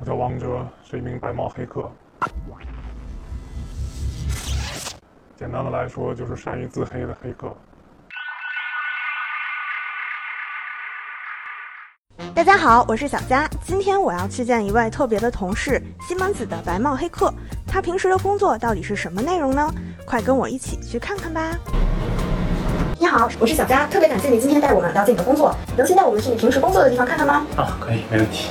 我叫王哲，是一名白帽黑客。简单的来说，就是善于自黑的黑客。大家好，我是小佳。今天我要去见一位特别的同事——西门子的白帽黑客。他平时的工作到底是什么内容呢？快跟我一起去看看吧。你好，我是小佳，特别感谢你今天带我们了解你的工作。能先带我们去你平时工作的地方看看吗？啊，可以，没问题。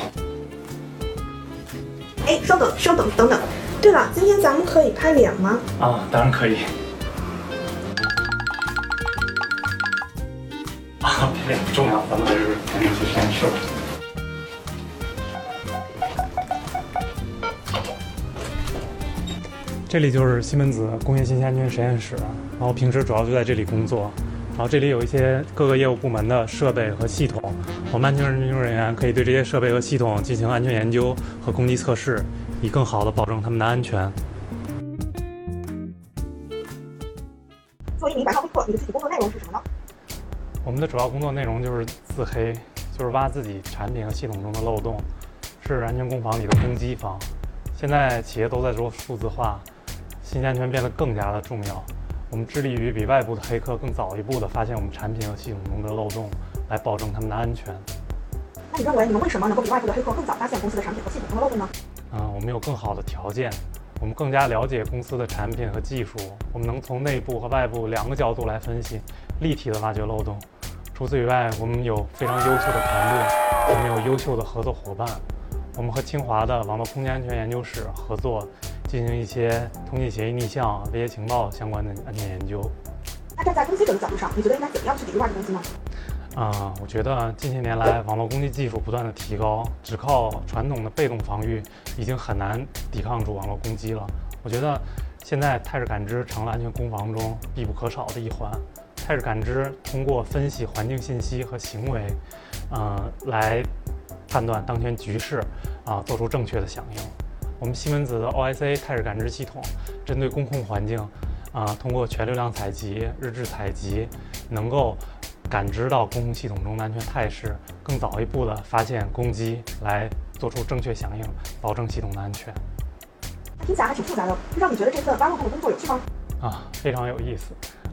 哎，稍等，稍等，等等。对了，今天咱们可以拍脸吗？啊，当然可以。啊，拍脸不重要，咱们还是赶紧去实验室吧。这里就是西门子工业信息安全实验室，然后平时主要就在这里工作。然后这里有一些各个业务部门的设备和系统，我们安全研究人员可以对这些设备和系统进行安全研究和攻击测试，以更好的保证他们的安全。作为一名白帽黑客，你的具体工作内容是什么呢？我们的主要工作内容就是自黑，就是挖自己产品和系统中的漏洞，是安全攻防里的攻击方。现在企业都在做数字化，信息安全变得更加的重要。我们致力于比外部的黑客更早一步的发现我们产品和系统中的漏洞，来保证他们的安全。那你认为你们为什么能够比外部的黑客更早发现公司的产品和系统中的漏洞呢？啊，我们有更好的条件，我们更加了解公司的产品和技术，我们能从内部和外部两个角度来分析，立体的挖掘漏洞。除此以外，我们有非常优秀的团队，我们有优秀的合作伙伴，我们和清华的网络空间安全研究室合作。进行一些通信协议逆向、威胁情报相关的安全研究。那站在攻击者的角度上，你觉得应该怎么样去抵御外部攻击呢？啊，我觉得近些年来网络攻击技术不断的提高，只靠传统的被动防御已经很难抵抗住网络攻击了。我觉得现在态势感知成了安全攻防中必不可少的一环。态势感知通过分析环境信息和行为，呃，来判断当前局势，啊，做出正确的响应。我们西门子的 OSA 态势感知系统，针对工控环境，啊，通过全流量采集、日志采集，能够感知到工控系统中的安全态势，更早一步的发现攻击，来做出正确响应，保证系统的安全。听起来还挺复杂的，不知道你觉得这份挖漏洞的工作有趣吗？啊，非常有意思。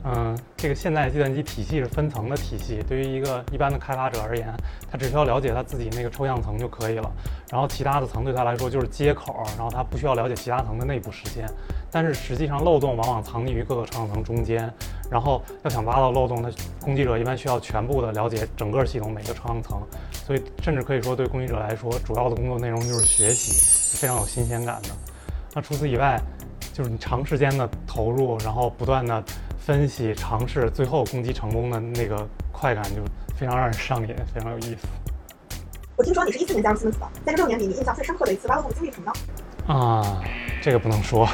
嗯，这个现在计算机体系是分层的体系，对于一个一般的开发者而言，他只需要了解他自己那个抽象层就可以了，然后其他的层对他来说就是接口，然后他不需要了解其他层的内部实现。但是实际上漏洞往往藏匿于各个抽象层中间，然后要想挖到漏洞，那攻击者一般需要全部的了解整个系统每个抽象层，所以甚至可以说对攻击者来说，主要的工作内容就是学习，非常有新鲜感的。那除此以外，就是你长时间的投入，然后不断的。分析、尝试，最后攻击成功的那个快感就非常让人上瘾，非常有意思。我听说你是一四年加入西门子的，在这六年里，你印象最深刻的一次挖漏洞经历是什么呢？啊，这个不能说。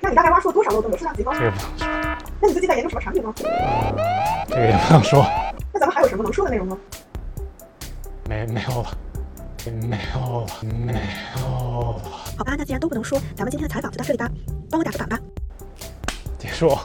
那你大概挖出了多少漏洞？有数量级吗？这个不能说。那你最近在研究什么产品呢？这个也不能说。那咱们还有什么能说的内容吗？没没有了，没有了，没有了。好吧，那既然都不能说，咱们今天的采访就到这里吧。帮我打个板吧。结束。